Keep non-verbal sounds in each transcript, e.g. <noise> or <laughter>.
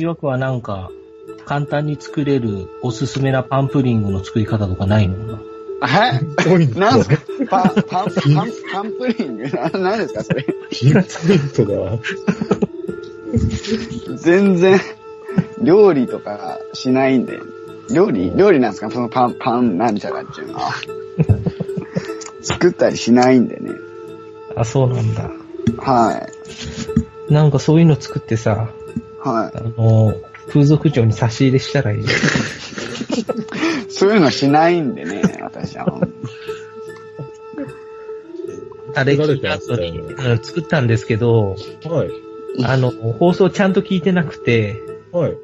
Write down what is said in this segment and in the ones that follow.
いわくはなんか、簡単に作れるおすすめなパンプリングの作り方とかないのえ？ポイント。なんすか？パン、パン、パン、パンプリング？<laughs> な、なんですかそれ？ピントだ。全然、料理とかしないんで。料理料理なんですか？そのパン、パンなんちゃらっていうのは。作ったりしないんでね。あ、そうなんだ。はい。なんかそういうの作ってさ、はい。あの、風俗嬢に差し入れしたらいい。<laughs> そういうのしないんでね、私は。あれうん作ったんですけど、はい。あの、放送ちゃんと聞いてなくて、はい。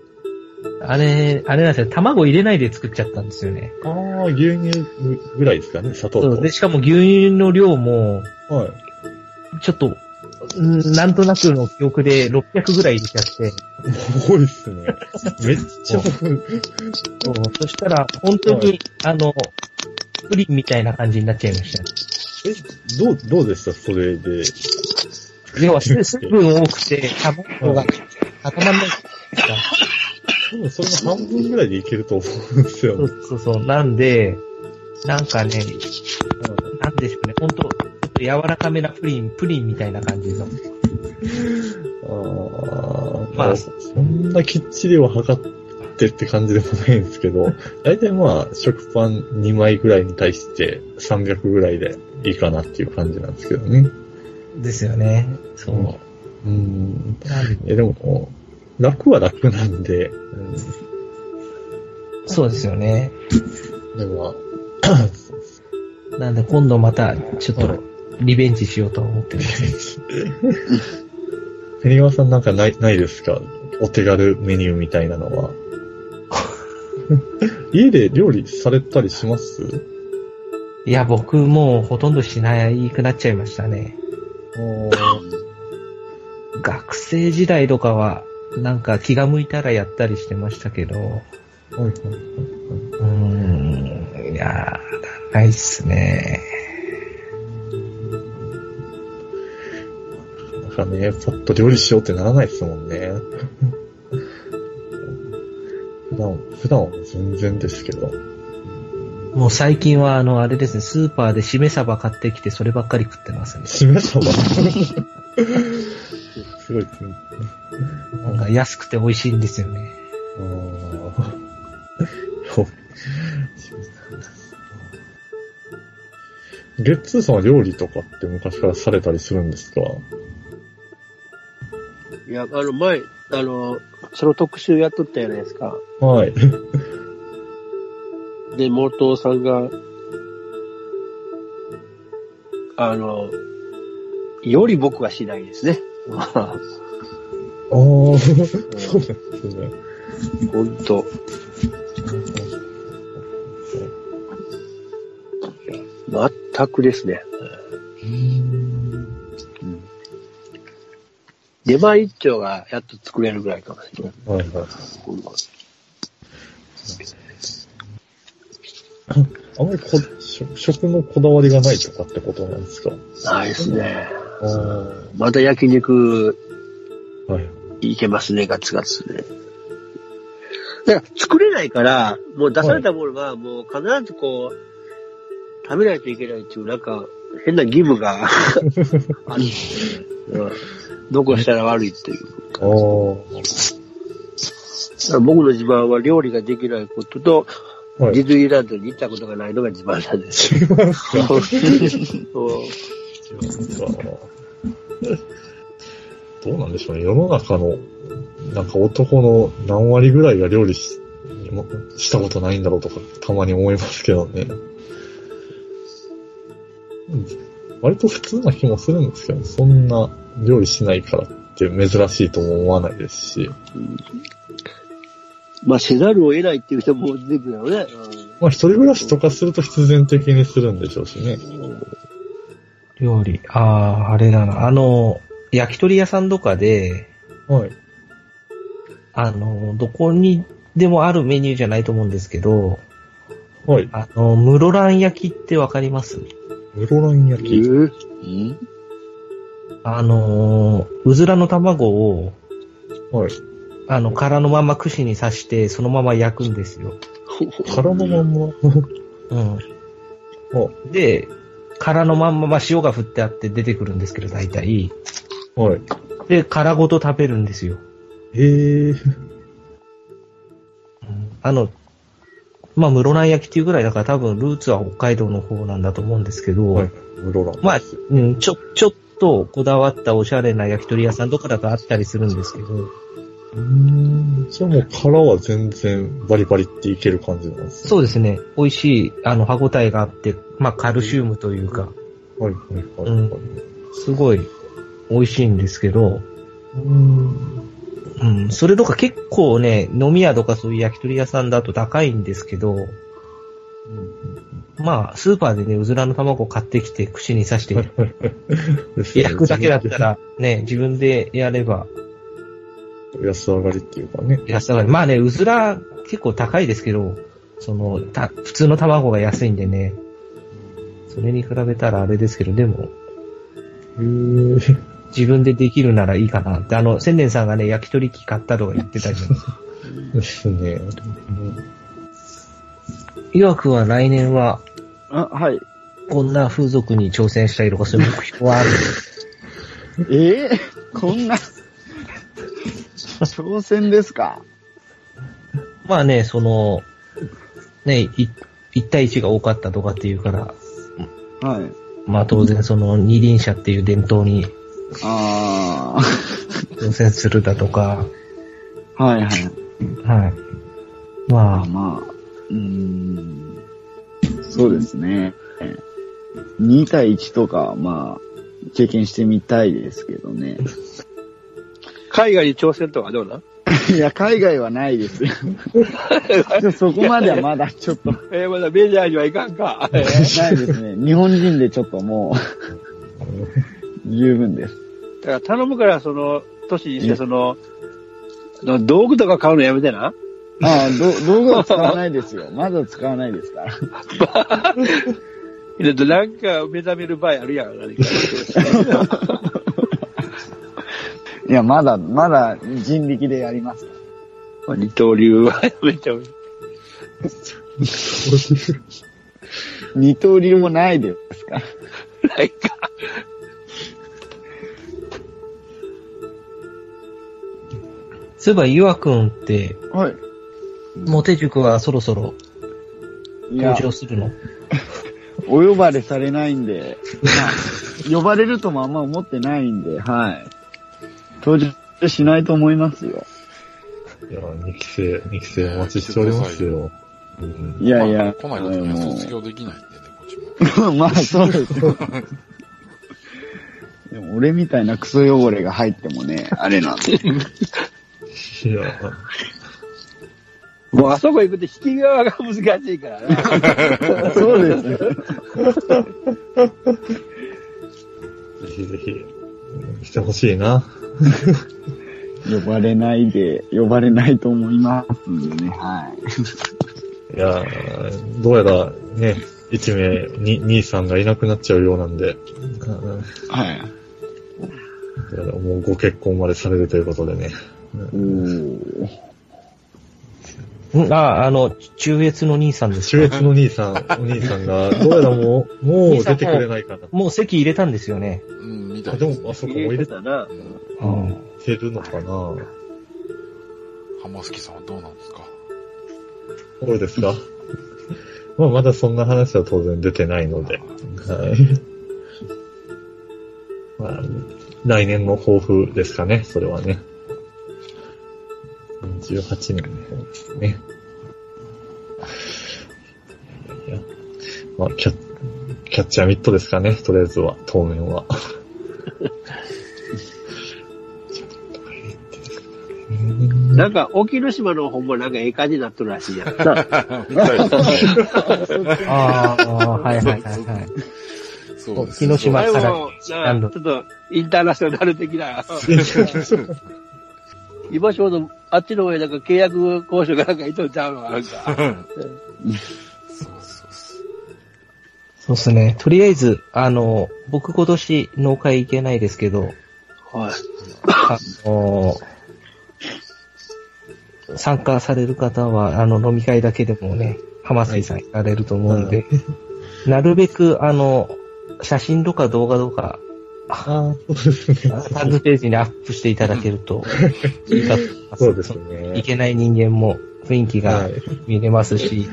あれ、あれなんですよ、卵入れないで作っちゃったんですよね。ああ、牛乳ぐらいですかね、砂糖と。そうで、しかも牛乳の量も、はい。ちょっと、んなんとなくの記憶で600ぐらい入れちゃって、多いっすね。めっちゃ多い。そうそしたら、本当に、あの、プリンみたいな感じになっちゃいました。え、どう、どうでした？それで。要は、水水分多くて、卵が固まんない。多分それの半分ぐらいでいけると思うんですよそうね。そうそう。なんで、なんかね、なんでしょうね、本当と柔らかめなプリン、プリンみたいな感じの。ああ、まあまあ、そんなきっちりは測ってって感じでもないんですけど、<laughs> 大体まあ、食パン2枚ぐらいに対して300ぐらいでいいかなっていう感じなんですけどね。ですよね。そう。うん。え、でも、楽は楽なんで、そうですよね。うん、でも、なんで今度また、ちょっと、リベンジしようと思ってます。ペニワさんなんかない、ないですか？お手軽メニューみたいなのは。<laughs> 家で料理されたりします？いや、僕もうほとんどしないくなっちゃいましたね。学生時代とかは、なんか気が向いたらやったりしてましたけど、はいはいはうーん、いやー、ないっすね。かね、パッと料理しようってならないですもんね。普段、普段は全然ですけど。もう最近はあの、あれですね、スーパーでしめ鯖買ってきてそればっかり食ってますね。しめ鯖すごいですね。なんか安くて美味しいんですよね。あーよゲッツーさんは料理とかって昔からされたりするんですか？いや、あの、前、あの、その特集やっとったじゃないですか。はい。で、元さんが、あの、より僕はしないですね。ああ、そうなんですね。ほんと。全くですね。出前一丁がやっと作れるぐらいかもしれない。はいはい。あんまりこ食食のこだわりがないとかってことなんですか？ないですね。また焼肉はい。いけますね、ガツガツね。だから作れないから、もう出されたものはもう必ずこう、食べないといけないっていう、なんか、変な義務がある、うん。残したら悪いっていう。ああ、だから僕の自慢は料理ができないことと、はい。ディズニーランドに行ったことがないのが自慢なんです。どうなんでしょうね。世の中の、なんか男の何割ぐらいが料理ししたことないんだろうとか、たまに思いますけどね。うん割と普通な気もするんですけど、そんな料理しないからって珍しいとも思わないですし、まあ、せざるを得ないっていう人も出てくるよね。まあ一人暮らしとかすると必然的にするんでしょうしね。料理。ああ、あれだな。あの、焼き鳥屋さんとかで、はい。あの、どこにでもあるメニューじゃないと思うんですけど、はい。あの、室蘭焼きってわかります？室蘭焼き。ん？あの、うずらの卵を、はい。あの、殻のまま串に刺して、そのまま焼くんですよ。<laughs> 殻のまんま？うん。おで、殻のまんま、まあ、塩が振ってあって出てくるんですけど、大体。はい。で、殻ごと食べるんですよ。へえ。あの、まあ、室内焼きっていうぐらいだから多分ルーツは北海道の方なんだと思うんですけど、はい。室蘭。まあ、うん、ちょ、ちょっとこだわったおしゃれな焼き鳥屋さんとかだとあったりするんですけど、うーん。じゃあもう殻は全然バリバリっていける感じなんですね。そうですね、美味しい、あの、歯応えがあって、まあ、カルシウムというか、はいはいはい。うんすごい美味しいんですけど、うん。うん、それとか結構ね、飲み屋とかそういう焼き鳥屋さんだと高いんですけど、まあ、スーパーでね、うずらの卵買ってきて串に刺して <laughs> 焼くだけだった。ら、ね、自分でやれば安上がりっていうかね。安上がり。まあね、うずら結構高いですけど、その、た、普通の卵が安いんでね、それに比べたらあれですけど、でも、へえ。自分でできるならいいかなって、あの、千年さんがね、焼き鳥機買ったとか言ってたじゃん。ですね。岩くんは来年は、あ、はい。こんな風俗に挑戦したいとか、そういう目標はある？ええこんな、挑戦ですか？まあね、その、ね、い一対一が多かったとかっていうから、はい。まあ当然その二輪車っていう伝統にあ挑戦するだとか、あ、はいはい。はい。まあ、まあ、うーん、そうですね。2対1とか、まあ、経験してみたいですけどね。海外に挑戦とかどうなんいや、海外はないですよ。<laughs> そこまではまだちょっと、えー、まだメジャーにはいかんか。えーないですね。日本人でちょっともう、十分です。だから頼むから、その、年にして、その、の道具とか買うのやめてな。ああ、ど道具は使わないですよ。<laughs> まだ使わないですから。<laughs> なんか目覚める場合あるやん。<laughs> いや、まだ、まだ人力でやります。まあ二刀流はやめてもいい。二刀流もないですか？ら。ないか。そういえば岩くんって、はい。モテ塾はそろそろいや登、場するの？お呼ばれされないんで、まあ、呼ばれるともあんま思ってないんで、はい。登場しないと思いますよ。いや、2期生、2期生お待ちしておりますよ。うんいやいや、来ない時にはもう卒業できないんでね、<laughs> こっちも。まあ、そうですよ。でも俺みたいなクソ汚れが入ってもね、あれなんで。<laughs> いや、<laughs> もうあそこ行くと引き側が難しいからな。<laughs> そうですよ。ぜひぜひ、してほしいな。呼ばれないで、呼ばれないと思いますんでね、はいやー、どうやらね、一名、に、兄さんがいなくなっちゃうようなんで。はい。もうご結婚までされるということでね。おー。んあ、あの、中越の兄さんですか？中越の兄さん、お兄さんが、どうやらもう、<laughs> もう出てくれないかな。もう席入れたんですよね。うん、みたあいです。でも、あそこも入れてたな。うん。るのかな浜月さんはどうなんですか？どうですか？<laughs> まあ、まだそんな話は当然出てないので。はい。<laughs> まあ、来年の抱負ですかね、それはね。18年の方ですね。いやまあ、キャッ、キャッチャーミットですかね、とりあえずは、当面は。<laughs> なんか、沖ノ島の方もなんかええ感じになっとるらしいやん。<laughs> ああ、はいはいはいはい。そうです沖ノ島からちょっと、インターナショナル的な。<laughs> 今ちょうど、あっちの方へなんか契約交渉がなんかいとんちゃうのなんか。<laughs> そうそうそうですね。とりあえず、あの、僕今年農会行けないですけど、はい。あの、参加される方は、あの、飲み会だけでもね、浜水さん行かれると思うんで、なるべく、あの、写真とか動画とか、ああ、そうですね。タンズページにアップしていただけると <laughs> いいかと思います。そうですね。いけない人間も雰囲気がはい。見れますし、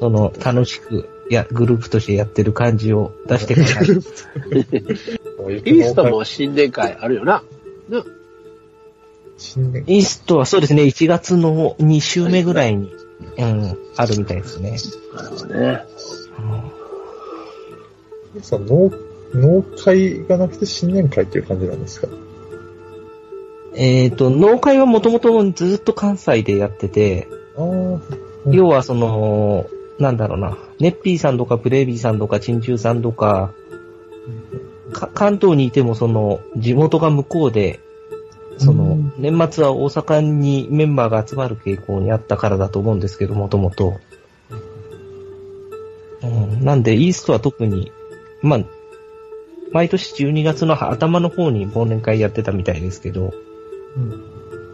その、楽しく、や、グループとしてやってる感じを出してください。<laughs> イーストも新年会あるよな。新年イーストはそうですね、1月の2週目ぐらいに、うん、あるみたいですね。なるほどね。さ農、農会がなくて新年会っていう感じなんですか？えっ、と、農会はもともとずっと関西でやってて、うん。要はその、なんだろうな、ネッピーさんとかプレイビーさんとかチンチューさんとか、か関東にいてもその、地元が向こうで、その、うん。年末は大阪にメンバーが集まる傾向にあったからだと思うんですけど、もともと。うん。なんで、イーストは特に、まあ、毎年12月の頭の方に忘年会やってたみたいですけど、うん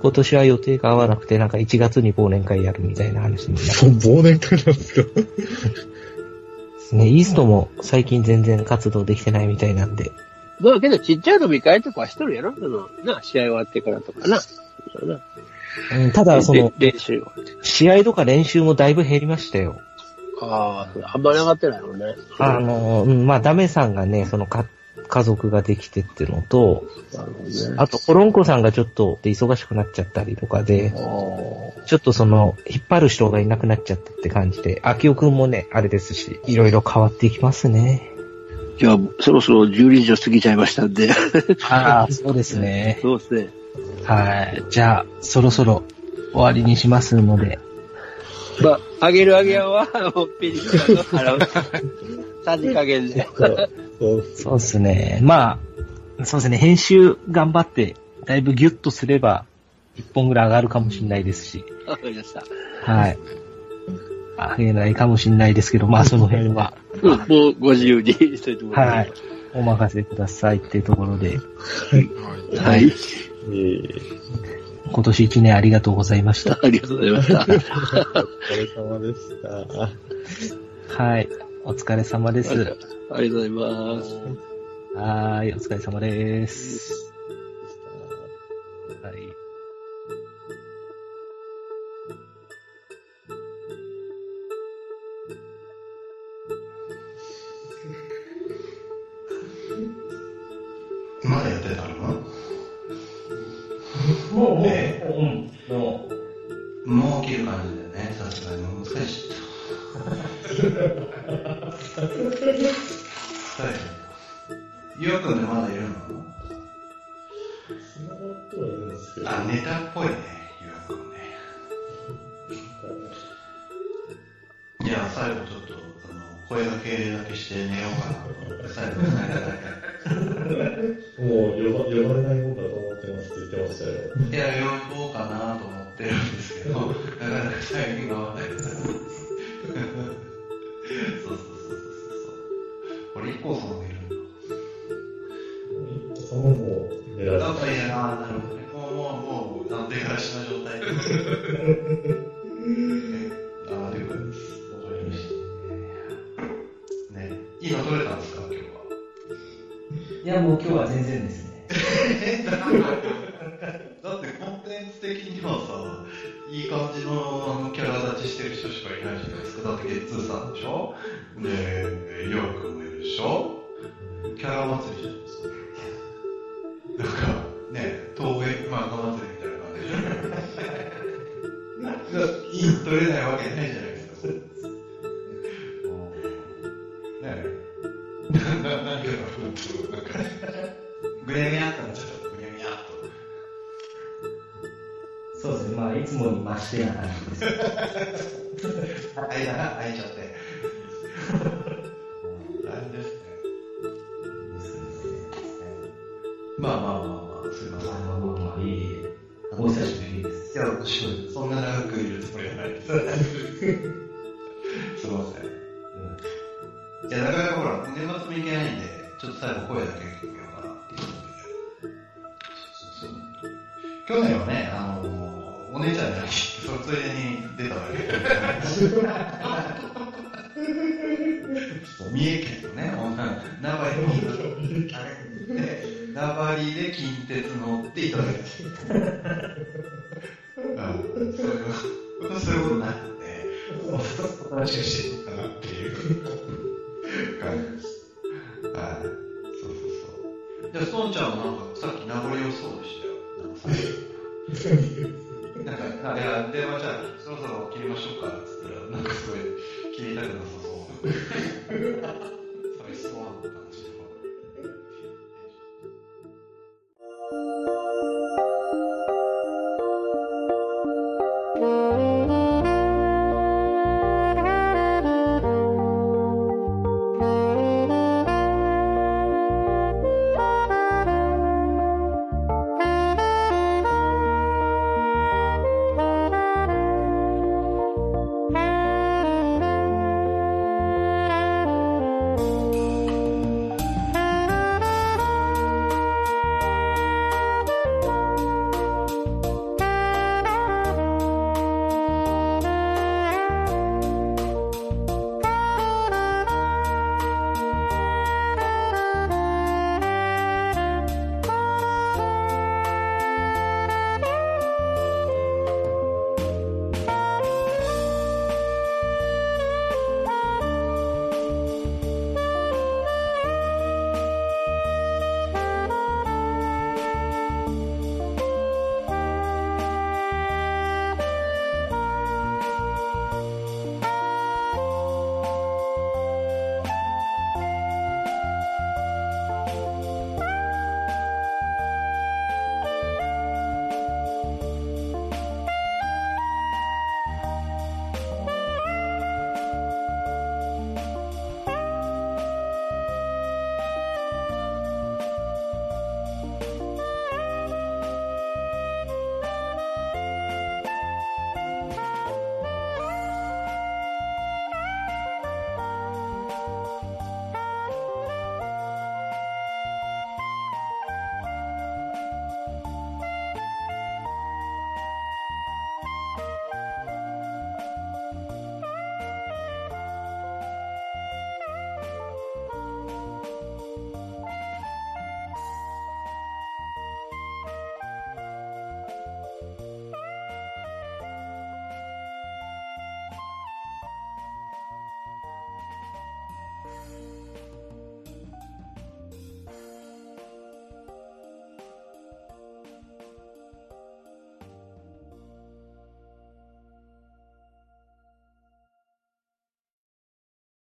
今年は予定が合わなくて、なんか1月に忘年会やるみたいな話になそう、忘年会なんですか？で <laughs> すね。イーストも最近全然活動できてないみたいなんで。まあけどちっちゃい飲み会とかはしとるやろ？その、な、試合終わってからとかな。そうんただ、その、で練習。試合とか練習もだいぶ減りましたよ。ああ、あんまり上がってないのね。あの、うん、まあ、ダメさんがね、そのか、家族ができてってのと、ね。あと、コロンコさんがちょっと忙しくなっちゃったりとかで、あちょっとその、引っ張る人がいなくなっちゃったって感じで、秋尾くんもね、あれですし、いろいろ変わっていきますね。じゃあ、そろそろ12時を過ぎちゃいましたんで。<laughs> ああ、そうですね。そうですね。はい。じゃあ、そろそろ終わりにしますので、まあ、あげるあげやは、もうペリカの払う。3時加減で。そうそうそうですね。まあ、そうですね。編集頑張って、だいぶギュッとすれば、1本ぐらい上がるかもしれないですし、わかりました。はい。上げないかもしれないですけど、まあその辺は、うん、もうご自由にしといてもらはってい。お任せくださいっていうところで、はい。はい。いえ今年1年ありがとうございました。ありがとうございました。<laughs> お疲れ様でした。はい。お疲れ様です。ありがとうございます。はーい。お疲れ様です。ゆうくんでまだいるの？あ、ネタっぽいね、ゆうくんね。じゃあ最後ちょっと、あの、声掛けだけして寝ようかなと思って、最後にもう呼ば呼ばれないもんだと思ってますって言ってましたよ。いや、呼ぼうかなと思ってるんですけど、なかなかタイミングが合わないです。そうそうそうそうそう。これ、一個さんねあ、了解です。わかりました。ね。いいの取れたんですか、今日は。いや、もう今日は全然ですね。だってコンテンツ的にはさ、いい感じのあのキャラ立ちしてる人しかいないじゃないですか。だってゲッツーさんでしょ？で、ヨウくんもいるでしょ？キャラ祭りじゃないな、な、なんか、ふうなんか、ぐにゃぐにゃってなっちゃった。ぐにゃぐにゃっと。そうですね。まあ、いつもに増してな感じです。間が空いちゃって。最後声だけ聞こうかなっていうことで。去年。はね、あのー、お姉ちゃんに会いに行って、そのついでに出ただけ。三重県のね、名張に行って、名張で近鉄乗っていただけです。うん、そういうそういうことになって、お話しくしてるかなっていう感じそう。で、ストーンちゃんはなんか、さっき名残惜しそうでしたよ。なんかなんか、いや、電話じゃあ、そろそろ切りましょうか、つったら、なんかすごい、切りたくなさそう。